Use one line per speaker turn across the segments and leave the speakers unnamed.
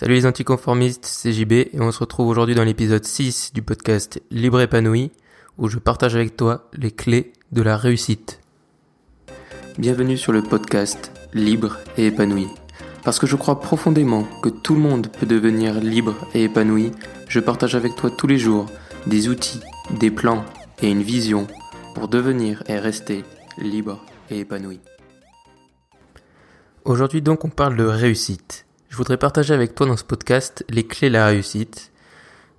Salut les anticonformistes, c'est JB et on se retrouve aujourd'hui dans l'épisode 6 du podcast Libre épanoui où je partage avec toi les clés de la réussite. Bienvenue sur le podcast Libre et épanoui. Parce que je crois profondément que tout le monde peut devenir libre et épanoui, je partage avec toi tous les jours des outils, des plans et une vision pour devenir et rester libre et épanoui. Aujourd'hui donc on parle de réussite. Je voudrais partager avec toi dans ce podcast les clés de la réussite.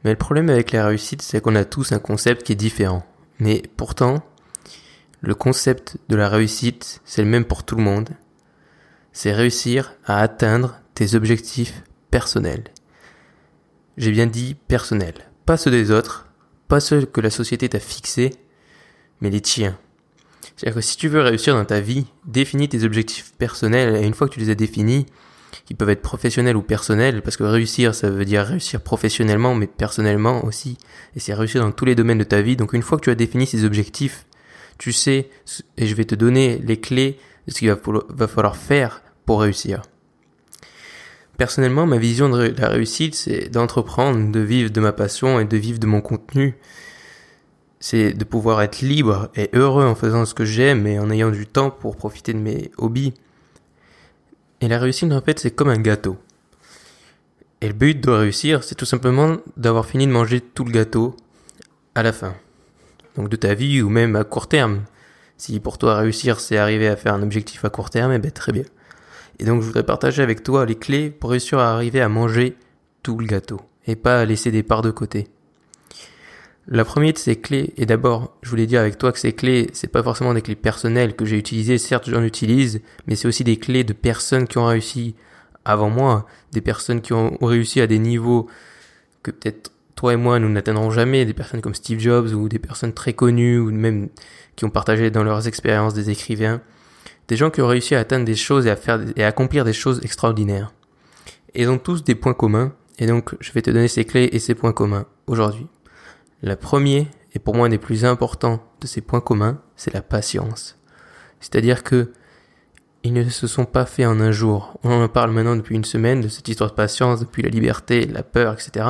Mais le problème avec la réussite, c'est qu'on a tous un concept qui est différent. Mais pourtant, le concept de la réussite, c'est le même pour tout le monde. C'est réussir à atteindre tes objectifs personnels. J'ai bien dit personnels. Pas ceux des autres, pas ceux que la société t'a fixés, mais les tiens. C'est-à-dire que si tu veux réussir dans ta vie, définis tes objectifs personnels et une fois que tu les as définis, qui peuvent être professionnels ou personnels, parce que réussir, ça veut dire réussir professionnellement, mais personnellement aussi. Et c'est réussir dans tous les domaines de ta vie. Donc une fois que tu as défini ces objectifs, tu sais, et je vais te donner les clés de ce qu'il va falloir faire pour réussir. Personnellement, ma vision de la réussite, c'est d'entreprendre, de vivre de ma passion et de vivre de mon contenu. C'est de pouvoir être libre et heureux en faisant ce que j'aime et en ayant du temps pour profiter de mes hobbies. Et la réussite, en fait, c'est comme un gâteau. Et le but de réussir, c'est tout simplement d'avoir fini de manger tout le gâteau à la fin. Donc de ta vie ou même à court terme. Si pour toi réussir, c'est arriver à faire un objectif à court terme, eh ben très bien. Et donc je voudrais partager avec toi les clés pour réussir à arriver à manger tout le gâteau et pas laisser des parts de côté. La première de ces clés, et d'abord, je voulais dire avec toi que ces clés, c'est pas forcément des clés personnelles que j'ai utilisées, certes j'en utilise, mais c'est aussi des clés de personnes qui ont réussi avant moi, des personnes qui ont réussi à des niveaux que peut-être toi et moi nous n'atteindrons jamais, des personnes comme Steve Jobs ou des personnes très connues ou même qui ont partagé dans leurs expériences des écrivains, des gens qui ont réussi à atteindre des choses et à faire et à accomplir des choses extraordinaires. Ils ont tous des points communs, et donc je vais te donner ces clés et ces points communs aujourd'hui. La première, et pour moi un des plus importants de ces points communs, c'est la patience. C'est-à-dire que ils ne se sont pas faits en un jour. On en parle maintenant depuis une semaine de cette histoire de patience, depuis la liberté, la peur, etc.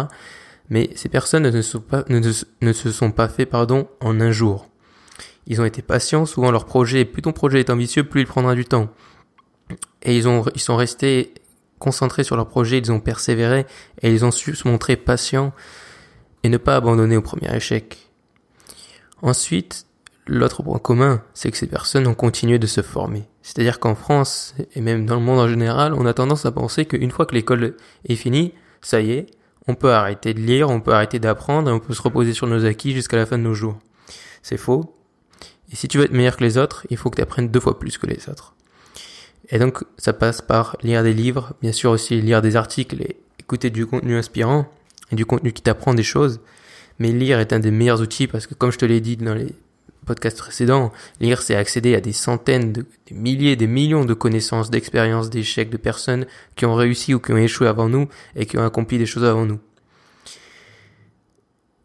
Mais ces personnes ne se sont pas, ne, se sont pas faits, pardon, en un jour. Ils ont été patients, souvent leur projet, plus ton projet est ambitieux, plus il prendra du temps. Et ils ont, ils sont restés concentrés sur leur projet, ils ont persévéré, et ils ont su se montrer patients et ne pas abandonner au premier échec. Ensuite, l'autre point commun, c'est que ces personnes ont continué de se former. C'est-à-dire qu'en France, et même dans le monde en général, on a tendance à penser qu'une fois que l'école est finie, ça y est, on peut arrêter de lire, on peut arrêter d'apprendre et on peut se reposer sur nos acquis jusqu'à la fin de nos jours. C'est faux. Et si tu veux être meilleur que les autres, il faut que tu apprennes deux fois plus que les autres. Et donc, ça passe par lire des livres, bien sûr aussi lire des articles et écouter du contenu inspirant, et du contenu qui t'apprend des choses. Mais lire est un des meilleurs outils parce que comme je te l'ai dit dans les podcasts précédents, lire c'est accéder à des centaines, de, des milliers, des millions de connaissances, d'expériences, d'échecs, de personnes qui ont réussi ou qui ont échoué avant nous et qui ont accompli des choses avant nous.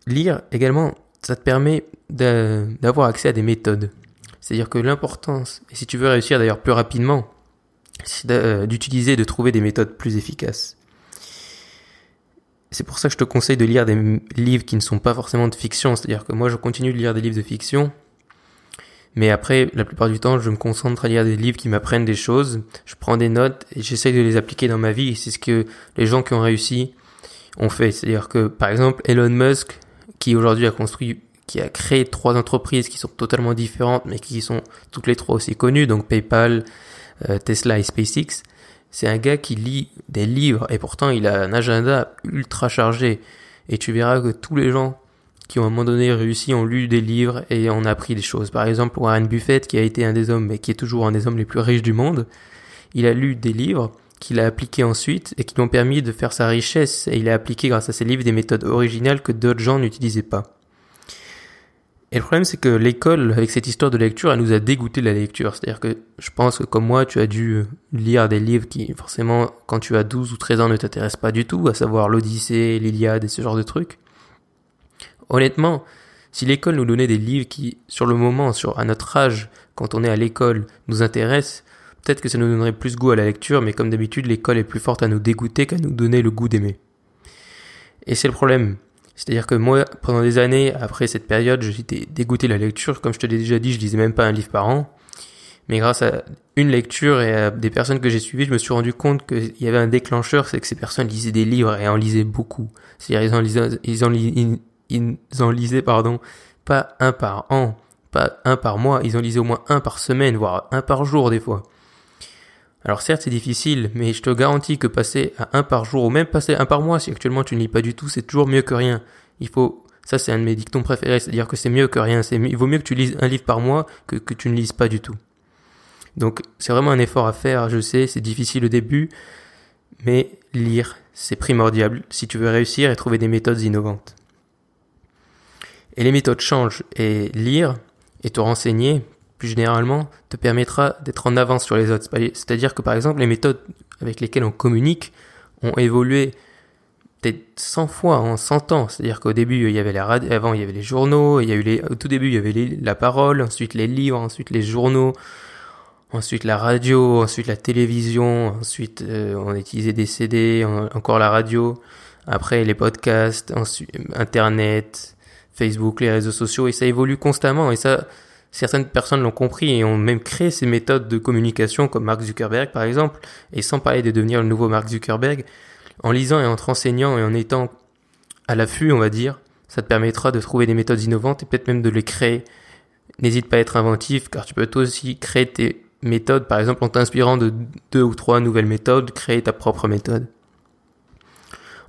Lire également, ça te permet d'avoir accès à des méthodes. C'est-à-dire que l'importance, et si tu veux réussir d'ailleurs plus rapidement, c'est euh, d'utiliser, de trouver des méthodes plus efficaces. C'est pour ça que je te conseille de lire des livres qui ne sont pas forcément de fiction. C'est-à-dire que moi, je continue de lire des livres de fiction. Mais après, la plupart du temps, je me concentre à lire des livres qui m'apprennent des choses. Je prends des notes et j'essaye de les appliquer dans ma vie. C'est ce que les gens qui ont réussi ont fait. C'est-à-dire que, par exemple, Elon Musk, qui aujourd'hui a construit, qui a créé trois entreprises qui sont totalement différentes, mais qui sont toutes les trois aussi connues, donc PayPal, euh, Tesla et SpaceX, c'est un gars qui lit des livres et pourtant il a un agenda ultra chargé. Et tu verras que tous les gens qui ont à un moment donné réussi ont lu des livres et ont appris des choses. Par exemple, Warren Buffett, qui a été un des hommes, mais qui est toujours un des hommes les plus riches du monde, il a lu des livres qu'il a appliqués ensuite et qui lui ont permis de faire sa richesse. Et il a appliqué grâce à ces livres des méthodes originales que d'autres gens n'utilisaient pas. Et le problème, c'est que l'école, avec cette histoire de lecture, elle nous a dégoûté de la lecture. C'est-à-dire que je pense que comme moi, tu as dû lire des livres qui, forcément, quand tu as 12 ou 13 ans, ne t'intéressent pas du tout, à savoir l'Odyssée, l'Iliade et ce genre de trucs. Honnêtement, si l'école nous donnait des livres qui, sur le moment, sur, à notre âge, quand on est à l'école, nous intéressent, peut-être que ça nous donnerait plus goût à la lecture, mais comme d'habitude, l'école est plus forte à nous dégoûter qu'à nous donner le goût d'aimer. Et c'est le problème. C'est-à-dire que moi, pendant des années, après cette période, j'étais dégoûté de la lecture. Comme je te l'ai déjà dit, je lisais même pas un livre par an. Mais grâce à une lecture et à des personnes que j'ai suivies, je me suis rendu compte qu'il y avait un déclencheur, c'est que ces personnes lisaient des livres et en lisaient beaucoup. C'est-à-dire ils en lisaient, ils en, ils en lisaient, pardon, pas un par an, pas un par mois, ils en lisaient au moins un par semaine, voire un par jour des fois. Alors certes c'est difficile, mais je te garantis que passer à un par jour, ou même passer un par mois, si actuellement tu ne lis pas du tout, c'est toujours mieux que rien. Il faut, ça c'est un de mes dictons préférés, c'est-à-dire que c'est mieux que rien. Il vaut mieux que tu lises un livre par mois que, que tu ne lises pas du tout. Donc c'est vraiment un effort à faire, je sais, c'est difficile au début, mais lire, c'est primordial si tu veux réussir et trouver des méthodes innovantes. Et les méthodes changent, et lire et te renseigner, plus généralement, te permettra d'être en avance sur les autres. C'est-à-dire que par exemple, les méthodes avec lesquelles on communique ont évolué peut-être 100 fois en 100 ans. C'est-à-dire qu'au début, il y avait la radio, avant il y avait les journaux, il y a eu les, au tout début, il y avait la parole, ensuite les livres, ensuite les journaux, ensuite la radio, ensuite la télévision, ensuite euh, on utilisait des CD, encore la radio, après les podcasts, ensuite Internet, Facebook, les réseaux sociaux, et ça évolue constamment. Et ça, certaines personnes l'ont compris et ont même créé ces méthodes de communication, comme Mark Zuckerberg par exemple, et sans parler de devenir le nouveau Mark Zuckerberg, en lisant et en te renseignant et en étant à l'affût, on va dire, ça te permettra de trouver des méthodes innovantes et peut-être même de les créer. N'hésite pas à être inventif, car tu peux toi aussi créer tes méthode, par exemple en t'inspirant de deux ou trois nouvelles méthodes, créer ta propre méthode.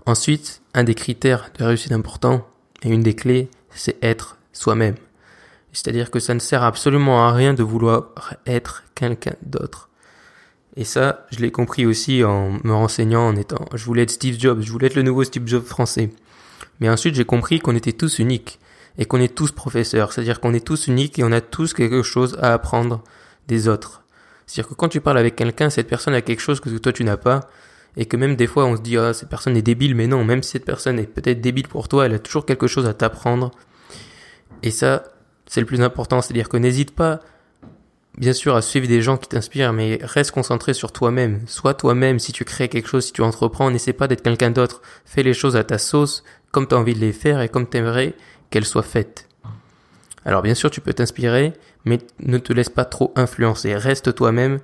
Ensuite, un des critères de réussite important et une des clés, c'est être soi-même. C'est-à-dire que ça ne sert absolument à rien de vouloir être quelqu'un d'autre. Et ça, je l'ai compris aussi en me renseignant en étant, je voulais être Steve Jobs, je voulais être le nouveau Steve Jobs français. Mais ensuite, j'ai compris qu'on était tous uniques et qu'on est tous professeurs. C'est-à-dire qu'on est tous uniques et on a tous quelque chose à apprendre des autres. C'est-à-dire que quand tu parles avec quelqu'un, cette personne a quelque chose que toi tu n'as pas, et que même des fois on se dit ah cette personne est débile, mais non, même si cette personne est peut-être débile pour toi, elle a toujours quelque chose à t'apprendre. Et ça, c'est le plus important, c'est-à-dire que n'hésite pas, bien sûr, à suivre des gens qui t'inspirent, mais reste concentré sur toi-même. Sois toi-même si tu crées quelque chose, si tu entreprends, n'essaie pas d'être quelqu'un d'autre. Fais les choses à ta sauce, comme tu as envie de les faire et comme tu aimerais qu'elles soient faites. Alors bien sûr, tu peux t'inspirer, mais ne te laisse pas trop influencer. Reste toi-même.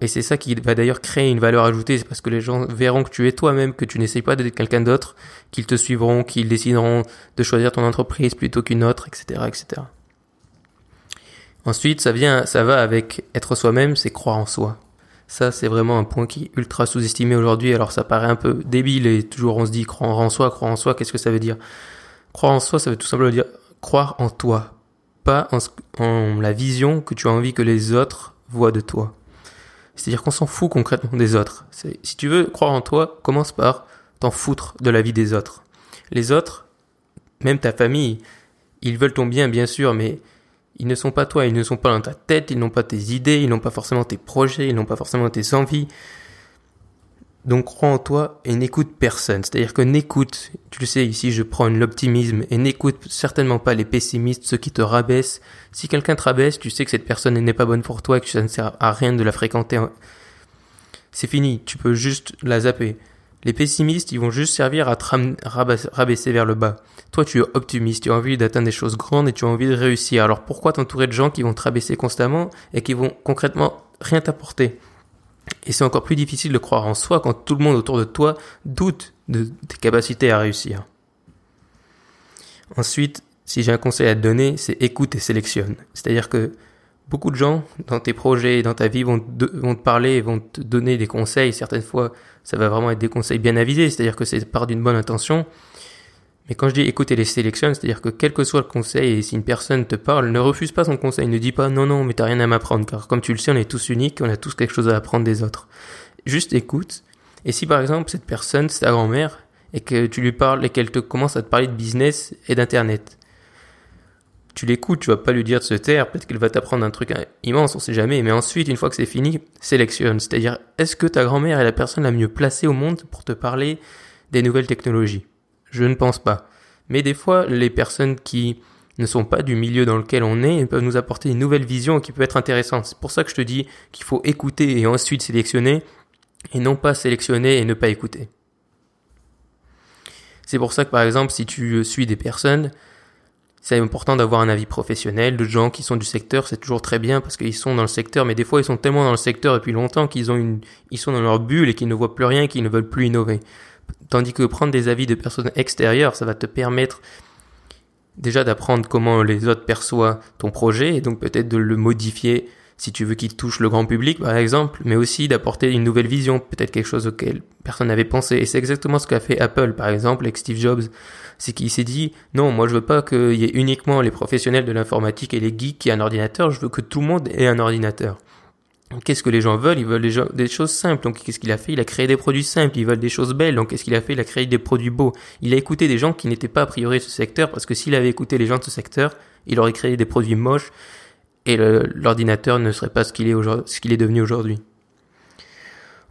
Et c'est ça qui va d'ailleurs créer une valeur ajoutée, c'est parce que les gens verront que tu es toi-même, que tu n'essayes pas d'être quelqu'un d'autre, qu'ils te suivront, qu'ils décideront de choisir ton entreprise plutôt qu'une autre, etc., etc. Ensuite, ça vient, ça va avec être soi-même, c'est croire en soi. Ça, c'est vraiment un point qui est ultra sous-estimé aujourd'hui. Alors, ça paraît un peu débile et toujours on se dit croire en soi, croire en soi, qu'est-ce que ça veut dire? Croire en soi, ça veut tout simplement dire croire en toi, pas en, la vision que tu as envie que les autres voient de toi. C'est-à-dire qu'on s'en fout concrètement des autres. Si tu veux croire en toi, commence par t'en foutre de la vie des autres. Les autres, même ta famille, ils veulent ton bien bien sûr, mais ils ne sont pas toi, ils ne sont pas dans ta tête, ils n'ont pas tes idées, ils n'ont pas forcément tes projets, ils n'ont pas forcément tes envies. Donc crois en toi et n'écoute personne. C'est-à-dire que n'écoute, tu le sais ici je prône l'optimisme et n'écoute certainement pas les pessimistes, ceux qui te rabaissent. Si quelqu'un te rabaisse, tu sais que cette personne n'est pas bonne pour toi et que ça ne sert à rien de la fréquenter. C'est fini, tu peux juste la zapper. Les pessimistes, ils vont juste servir à te rabaisser vers le bas. Toi, tu es optimiste, tu as envie d'atteindre des choses grandes et tu as envie de réussir. Alors pourquoi t'entourer de gens qui vont te rabaisser constamment et qui vont concrètement rien t'apporter? Et c'est encore plus difficile de croire en soi quand tout le monde autour de toi doute de tes capacités à réussir. Ensuite, si j'ai un conseil à te donner, c'est écoute et sélectionne. C'est-à-dire que beaucoup de gens dans tes projets, dans ta vie vont te, vont te parler, vont te donner des conseils. Certaines fois, ça va vraiment être des conseils bien avisés, c'est-à-dire que c'est part d'une bonne intention. Mais quand je dis écouter les sélections, c'est-à-dire que quel que soit le conseil, et si une personne te parle, ne refuse pas son conseil, ne dis pas non, non, mais t'as rien à m'apprendre, car comme tu le sais, on est tous uniques, on a tous quelque chose à apprendre des autres. Juste écoute. Et si par exemple cette personne, c'est ta grand-mère, et que tu lui parles et qu'elle te commence à te parler de business et d'internet, tu l'écoutes, tu vas pas lui dire de se taire, peut-être qu'elle va t'apprendre un truc immense, on sait jamais, mais ensuite, une fois que c'est fini, sélectionne. C'est-à-dire, est-ce que ta grand-mère est la personne la mieux placée au monde pour te parler des nouvelles technologies? Je ne pense pas. Mais des fois, les personnes qui ne sont pas du milieu dans lequel on est peuvent nous apporter une nouvelle vision qui peut être intéressante. C'est pour ça que je te dis qu'il faut écouter et ensuite sélectionner et non pas sélectionner et ne pas écouter. C'est pour ça que par exemple si tu suis des personnes, c'est important d'avoir un avis professionnel de gens qui sont du secteur, c'est toujours très bien parce qu'ils sont dans le secteur, mais des fois ils sont tellement dans le secteur depuis longtemps qu'ils ont une, ils sont dans leur bulle et qu'ils ne voient plus rien, qu'ils ne veulent plus innover. Tandis que prendre des avis de personnes extérieures, ça va te permettre déjà d'apprendre comment les autres perçoivent ton projet et donc peut-être de le modifier si tu veux qu'il touche le grand public par exemple, mais aussi d'apporter une nouvelle vision, peut-être quelque chose auquel personne n'avait pensé. Et c'est exactement ce qu'a fait Apple par exemple avec Steve Jobs. C'est qu'il s'est dit non, moi je veux pas qu'il y ait uniquement les professionnels de l'informatique et les geeks qui aient un ordinateur, je veux que tout le monde ait un ordinateur. Qu'est-ce que les gens veulent? Ils veulent des, choses simples. Donc qu'est-ce qu'il a fait? Il a créé des produits simples. Ils veulent des choses belles. Donc qu'est-ce qu'il a fait? Il a créé des produits beaux. Il a écouté des gens qui n'étaient pas a priori de ce secteur parce que s'il avait écouté les gens de ce secteur, il aurait créé des produits moches et l'ordinateur ne serait pas ce qu'il est, ce qu'il est devenu aujourd'hui.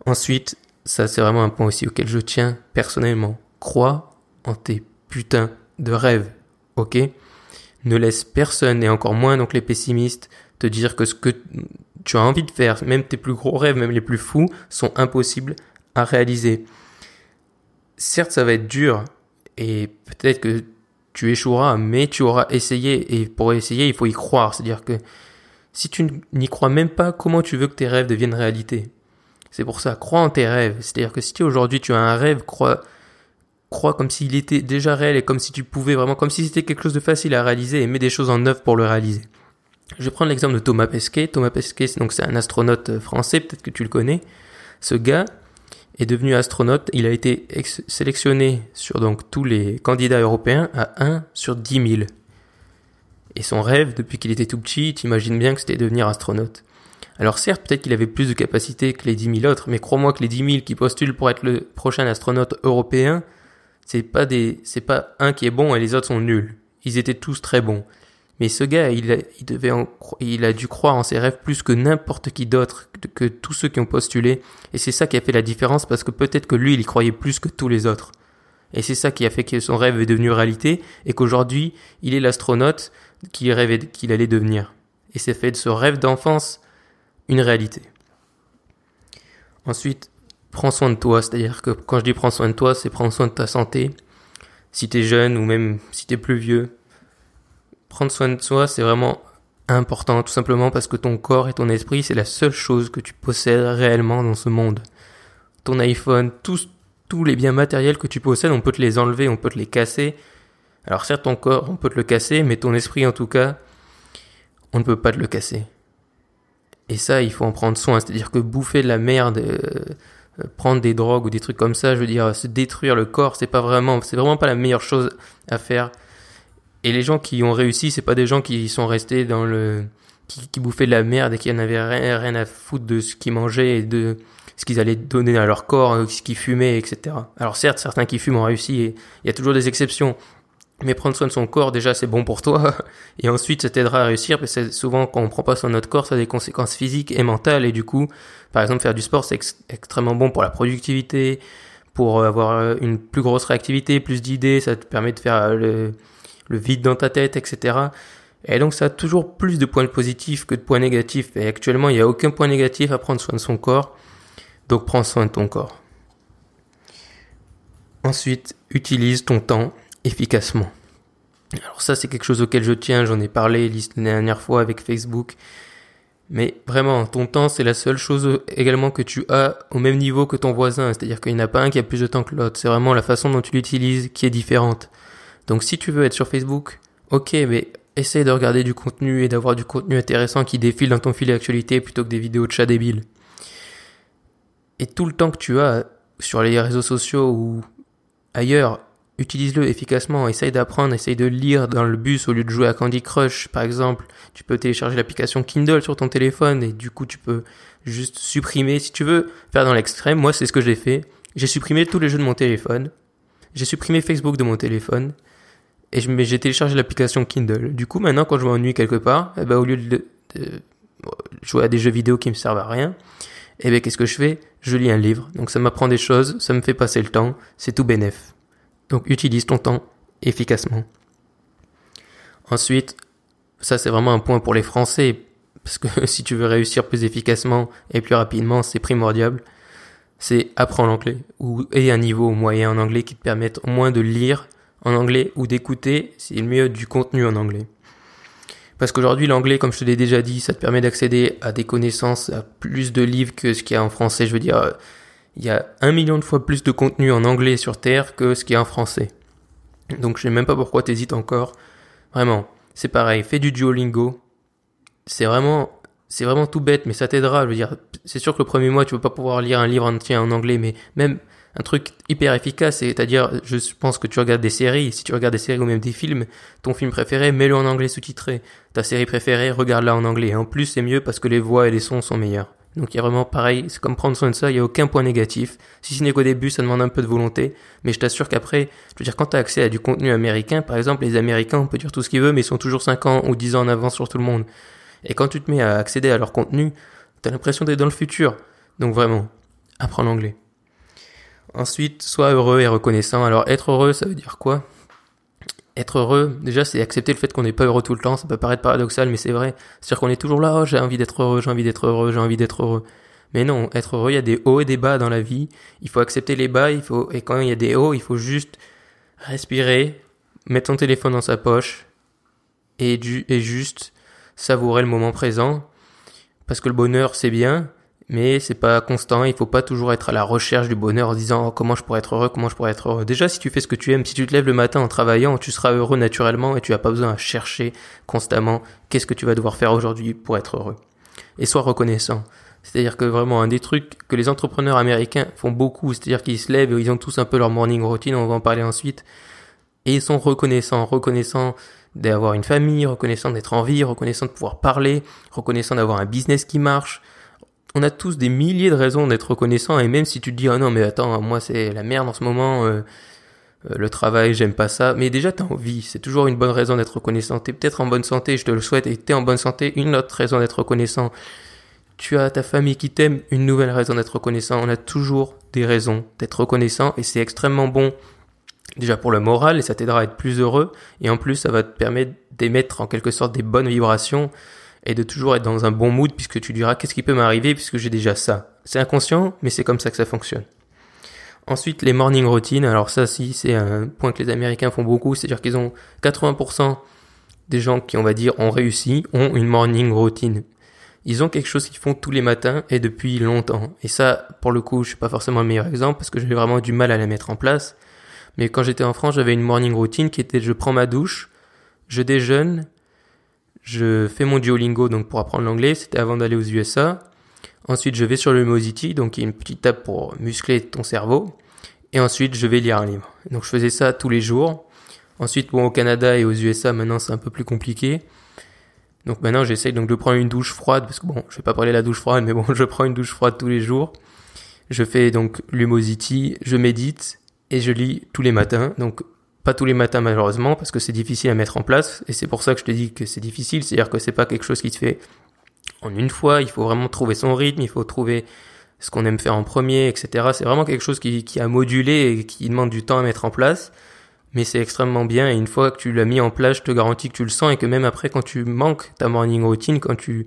Ensuite, ça c'est vraiment un point aussi auquel je tiens personnellement. Crois en tes putains de rêves, ok? Ne laisse personne, et encore moins donc les pessimistes, te dire que ce que tu as envie de faire, même tes plus gros rêves, même les plus fous, sont impossibles à réaliser. Certes, ça va être dur et peut-être que tu échoueras, mais tu auras essayé et pour essayer, il faut y croire. C'est-à-dire que si tu n'y crois même pas, comment tu veux que tes rêves deviennent réalité? C'est pour ça, crois en tes rêves. C'est-à-dire que si aujourd'hui tu as un rêve, crois, crois comme s'il était déjà réel et comme si tu pouvais vraiment, comme si c'était quelque chose de facile à réaliser et mets des choses en œuvre pour le réaliser. Je prendre l'exemple de Thomas Pesquet. Thomas Pesquet, donc c'est un astronaute français, peut-être que tu le connais. Ce gars est devenu astronaute. Il a été sélectionné sur donc tous les candidats européens à 1 sur 10 000. Et son rêve, depuis qu'il était tout petit, t'imagines bien que c'était devenir astronaute. Alors certes, peut-être qu'il avait plus de capacités que les 10 000 autres, mais crois-moi que les 10 000 qui postulent pour être le prochain astronaute européen, c'est pas des, c'est pas un qui est bon et les autres sont nuls. Ils étaient tous très bons. Mais ce gars, il, a, dû croire en ses rêves plus que n'importe qui d'autre, que tous ceux qui ont postulé. Et c'est ça qui a fait la différence parce que peut-être que lui, il y croyait plus que tous les autres. Et c'est ça qui a fait que son rêve est devenu réalité et qu'aujourd'hui, il est l'astronaute qu'il rêvait qu'il allait devenir. Et c'est fait de ce rêve d'enfance une réalité. Ensuite, prends soin de toi. C'est-à-dire que quand je dis prends soin de toi, c'est prendre soin de ta santé. Si t'es jeune ou même si t'es plus vieux, prendre soin de soi, c'est vraiment important, tout simplement parce que ton corps et ton esprit, c'est la seule chose que tu possèdes réellement dans ce monde. Ton iPhone, tous, les biens matériels que tu possèdes, on peut te les enlever, on peut te les casser. Alors certes, ton corps, on peut te le casser, mais ton esprit, en tout cas, on ne peut pas te le casser. Et ça, il faut en prendre soin. C'est-à-dire que bouffer de la merde, euh, prendre des drogues ou des trucs comme ça, je veux dire, se détruire le corps, c'est pas vraiment, c'est vraiment pas la meilleure chose à faire et les gens qui ont réussi, c'est pas des gens qui sont restés dans le, qui, bouffaient de la merde et qui en avaient rien, rien à foutre de ce qu'ils mangeaient et de ce qu'ils allaient donner à leur corps, euh, ce qu'ils fumaient, etc. Alors certes, certains qui fument ont réussi et il y a toujours des exceptions. Mais prendre soin de son corps, déjà, c'est bon pour toi. Et ensuite, ça t'aidera à réussir. Parce que souvent, quand on prend pas soin de notre corps, ça a des conséquences physiques et mentales. Et du coup, par exemple, faire du sport, c'est extrêmement bon pour la productivité, pour avoir euh, une plus grosse réactivité, plus d'idées. Ça te permet de faire euh, le, le vide dans ta tête, etc. Et donc ça a toujours plus de points positifs que de points négatifs. Et actuellement, il n'y a aucun point négatif à prendre soin de son corps. Donc prends soin de ton corps. Ensuite, utilise ton temps efficacement. Alors ça, c'est quelque chose auquel je tiens. J'en ai parlé la dernière fois avec Facebook. Mais vraiment, ton temps, c'est la seule chose également que tu as au même niveau que ton voisin. C'est-à-dire qu'il n'y en a pas un qui a plus de temps que l'autre. C'est vraiment la façon dont tu l'utilises qui est différente. Donc si tu veux être sur Facebook, ok, mais essaye de regarder du contenu et d'avoir du contenu intéressant qui défile dans ton fil d'actualité plutôt que des vidéos de chat débiles. Et tout le temps que tu as sur les réseaux sociaux ou ailleurs, utilise-le efficacement, essaye d'apprendre, essaye de lire dans le bus au lieu de jouer à Candy Crush par exemple. Tu peux télécharger l'application Kindle sur ton téléphone et du coup tu peux juste supprimer si tu veux faire dans l'extrême. Moi c'est ce que j'ai fait. J'ai supprimé tous les jeux de mon téléphone. J'ai supprimé Facebook de mon téléphone et j'ai téléchargé l'application Kindle. Du coup, maintenant, quand je m'ennuie quelque part, eh ben, au lieu de, jouer à des jeux vidéo qui me servent à rien, eh ben, qu'est-ce que je fais? Je lis un livre. Donc ça m'apprend des choses, ça me fait passer le temps, c'est tout bénef. Donc utilise ton temps efficacement. Ensuite, ça c'est vraiment un point pour les Français, parce que si tu veux réussir plus efficacement et plus rapidement, c'est primordial. C'est apprendre l'anglais, ou et un niveau moyen en anglais qui te permette au moins de lire en anglais ou d'écouter, c'est mieux du contenu en anglais. Parce qu'aujourd'hui, l'anglais, comme je te l'ai déjà dit, ça te permet d'accéder à des connaissances, à plus de livres que ce qu'il y a en français. Je veux dire, il y a un million de fois plus de contenu en anglais sur Terre que ce qu'il y a en français. Donc je sais même pas pourquoi t'hésites encore. Vraiment, c'est pareil, fais du Duolingo. C'est vraiment, c'est vraiment tout bête, mais ça t'aidera. Je veux dire, c'est sûr que le premier mois, tu vas pas pouvoir lire un livre entier en anglais, mais même un truc hyper efficace, c'est-à-dire, je pense que tu regardes des séries, si tu regardes des séries ou même des films, ton film préféré, mets-le en anglais sous-titré. Ta série préférée, regarde-la en anglais. Et en plus, c'est mieux parce que les voix et les sons sont meilleurs. Donc il y a vraiment pareil, c'est comme prendre soin de ça, il y a aucun point négatif. Si ce n'est qu'au début, ça demande un peu de volonté, mais je t'assure qu'après, je veux dire, quand tu as accès à du contenu américain, par exemple, les Américains, on peut dire tout ce qu'ils veulent, mais ils sont toujours 5 ans ou 10 ans en avance sur tout le monde. Et quand tu te mets à accéder à leur contenu, tu as l'impression d'être dans le futur. Donc vraiment, apprends l'anglais. Ensuite, sois heureux et reconnaissant. Alors être heureux, ça veut dire quoi? Être heureux, déjà, c'est accepter le fait qu'on n'est pas heureux tout le temps. Ça peut paraître paradoxal, mais c'est vrai. C'est-à-dire qu'on est toujours là, oh, j'ai envie d'être heureux, j'ai envie d'être heureux, j'ai envie d'être heureux. Mais non, être heureux, il y a des hauts et des bas dans la vie. Il faut accepter les bas, il faut, et quand il y a des hauts, il faut juste respirer, mettre son téléphone dans sa poche, et, du, et juste savourer le moment présent. Parce que le bonheur, c'est bien, mais c'est pas constant, il faut pas toujours être à la recherche du bonheur en disant oh, comment je pourrais être heureux, comment je pourrais être heureux. Déjà si tu fais ce que tu aimes, si tu te lèves le matin en travaillant, tu seras heureux naturellement et tu as pas besoin à chercher constamment qu'est-ce que tu vas devoir faire aujourd'hui pour être heureux. Et sois reconnaissant. C'est-à-dire que vraiment un des trucs que les entrepreneurs américains font beaucoup, c'est-à-dire qu'ils se lèvent et ils ont tous un peu leur morning routine, on va en parler ensuite, et ils sont reconnaissants, reconnaissants d'avoir une famille, reconnaissants d'être en vie, reconnaissants de pouvoir parler, reconnaissants d'avoir un business qui marche, on a tous des milliers de raisons d'être reconnaissants et même si tu te dis ah non mais attends moi c'est la merde en ce moment euh, euh, le travail j'aime pas ça. Mais déjà t'as envie. C'est toujours une bonne raison d'être reconnaissant. T'es peut-être en bonne santé je te le souhaite et t'es en bonne santé une autre raison d'être reconnaissant. Tu as ta famille qui t'aime une nouvelle raison d'être reconnaissant. On a toujours des raisons d'être reconnaissant et c'est extrêmement bon. Déjà pour le moral et ça t'aidera à être plus heureux et en plus ça va te permettre d'émettre en quelque sorte des bonnes vibrations et de toujours être dans un bon mood puisque tu diras qu'est-ce qui peut m'arriver puisque j'ai déjà ça. C'est inconscient, mais c'est comme ça que ça fonctionne. Ensuite, les morning routines. Alors ça, si, c'est un point que les Américains font beaucoup, c'est-à-dire qu'ils ont 80% des gens qui, on va dire, ont réussi, ont une morning routine. Ils ont quelque chose qu'ils font tous les matins et depuis longtemps. Et ça, pour le coup, je suis pas forcément le meilleur exemple parce que j'ai vraiment du mal à la mettre en place. Mais quand j'étais en France, j'avais une morning routine qui était je prends ma douche, je déjeune, je fais mon Duolingo donc pour apprendre l'anglais, c'était avant d'aller aux USA. Ensuite, je vais sur le donc qui est une petite tape pour muscler ton cerveau. Et ensuite, je vais lire un livre. Donc, je faisais ça tous les jours. Ensuite, bon, au Canada et aux USA, maintenant, c'est un peu plus compliqué. Donc maintenant, j'essaye donc de prendre une douche froide, parce que bon, je vais pas parler de la douche froide, mais bon, je prends une douche froide tous les jours. Je fais donc l'Humosity, je médite et je lis tous les matins. Donc pas tous les matins malheureusement parce que c'est difficile à mettre en place. Et c'est pour ça que je te dis que c'est difficile, c'est-à-dire que c'est pas quelque chose qui se fait en une fois, il faut vraiment trouver son rythme, il faut trouver ce qu'on aime faire en premier, etc. C'est vraiment quelque chose qui, qui a modulé et qui demande du temps à mettre en place, mais c'est extrêmement bien. Et une fois que tu l'as mis en place, je te garantis que tu le sens et que même après quand tu manques ta morning routine, quand tu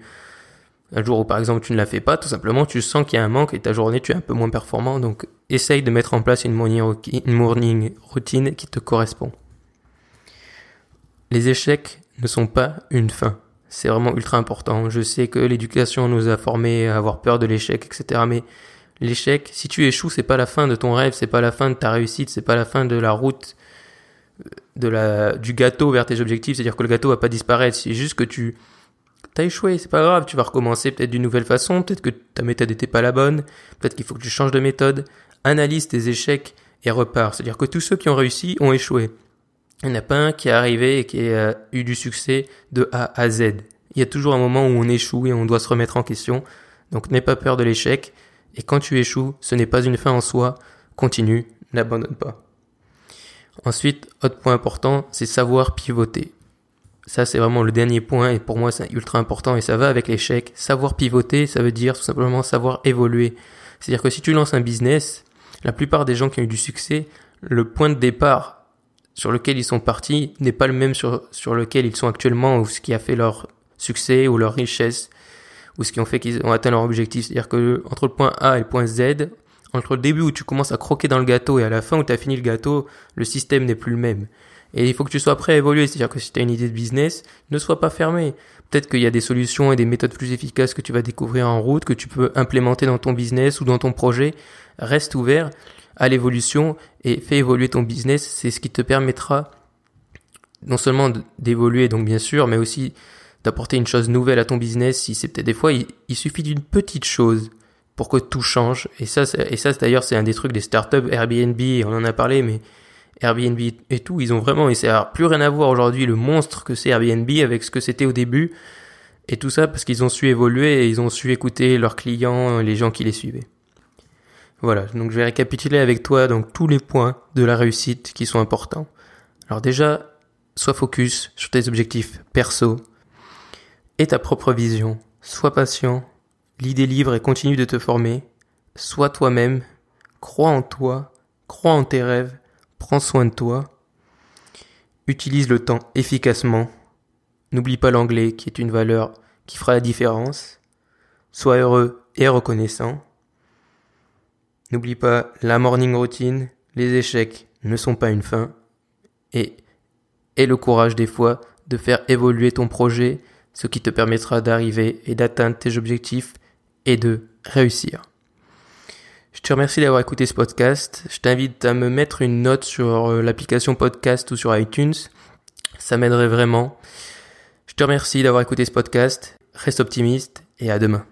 un jour où par exemple tu ne la fais pas, tout simplement tu sens qu'il y a un manque et ta journée tu es un peu moins performant. Donc essaye de mettre en place une morning routine qui te correspond. Les échecs ne sont pas une fin. C'est vraiment ultra important. Je sais que l'éducation nous a formés à avoir peur de l'échec, etc. Mais l'échec, si tu échoues, c'est pas la fin de ton rêve, c'est pas la fin de ta réussite, c'est pas la fin de la route la, du gâteau vers tes objectifs. C'est-à-dire que le gâteau va pas disparaître. C'est juste que tu, t'as échoué, c'est pas grave, tu vas recommencer peut-être d'une nouvelle façon, peut-être que ta méthode n'était pas la bonne, peut-être qu'il faut que tu changes de méthode. Analyse tes échecs et repars. C'est-à-dire que tous ceux qui ont réussi ont échoué. Il n'y en a pas un qui est arrivé et qui a eu du succès de A à Z. Il y a toujours un moment où on échoue et on doit se remettre en question. Donc n'aie pas peur de l'échec. Et quand tu échoues, ce n'est pas une fin en soi. Continue, n'abandonne pas. Ensuite, autre point important, c'est savoir pivoter. Ça, c'est vraiment le dernier point et pour moi, c'est ultra important et ça va avec l'échec. Savoir pivoter, ça veut dire tout simplement savoir évoluer. C'est-à-dire que si tu lances un business, la plupart des gens qui ont eu du succès, le point de départ sur lequel ils sont partis n'est pas le même sur, sur lequel ils sont actuellement ou ce qui a fait leur succès ou leur richesse ou ce qui ont fait qu'ils ont atteint leur objectif. C'est-à-dire que entre le point A et le point Z, entre le début où tu commences à croquer dans le gâteau et à la fin où tu as fini le gâteau, le système n'est plus le même. Et il faut que tu sois prêt à évoluer. C'est-à-dire que si tu as une idée de business, ne sois pas fermé. Peut-être qu'il y a des solutions et des méthodes plus efficaces que tu vas découvrir en route, que tu peux implémenter dans ton business ou dans ton projet. Reste ouvert à l'évolution et fais évoluer ton business. C'est ce qui te permettra non seulement d'évoluer, donc bien sûr, mais aussi d'apporter une chose nouvelle à ton business. Si c'est peut-être des fois, il, suffit d'une petite chose pour que tout change. Et ça, et ça d'ailleurs, c'est un des trucs des startups Airbnb. On en a parlé, mais Airbnb et tout, ils ont vraiment, et ça plus rien à voir aujourd'hui le monstre que c'est Airbnb avec ce que c'était au début. Et tout ça parce qu'ils ont su évoluer et ils ont su écouter leurs clients, les gens qui les suivaient. Voilà, donc je vais récapituler avec toi donc tous les points de la réussite qui sont importants. Alors déjà, sois focus sur tes objectifs perso et ta propre vision. Sois patient, lis des livres et continue de te former. Sois toi-même, crois en toi, crois en tes rêves, prends soin de toi. Utilise le temps efficacement. N'oublie pas l'anglais qui est une valeur qui fera la différence. Sois heureux et reconnaissant. N'oublie pas la morning routine, les échecs ne sont pas une fin, et aie le courage des fois de faire évoluer ton projet, ce qui te permettra d'arriver et d'atteindre tes objectifs et de réussir. Je te remercie d'avoir écouté ce podcast. Je t'invite à me mettre une note sur euh, l'application podcast ou sur iTunes. Ça m'aiderait vraiment. Je te remercie d'avoir écouté ce podcast. Reste optimiste et à demain.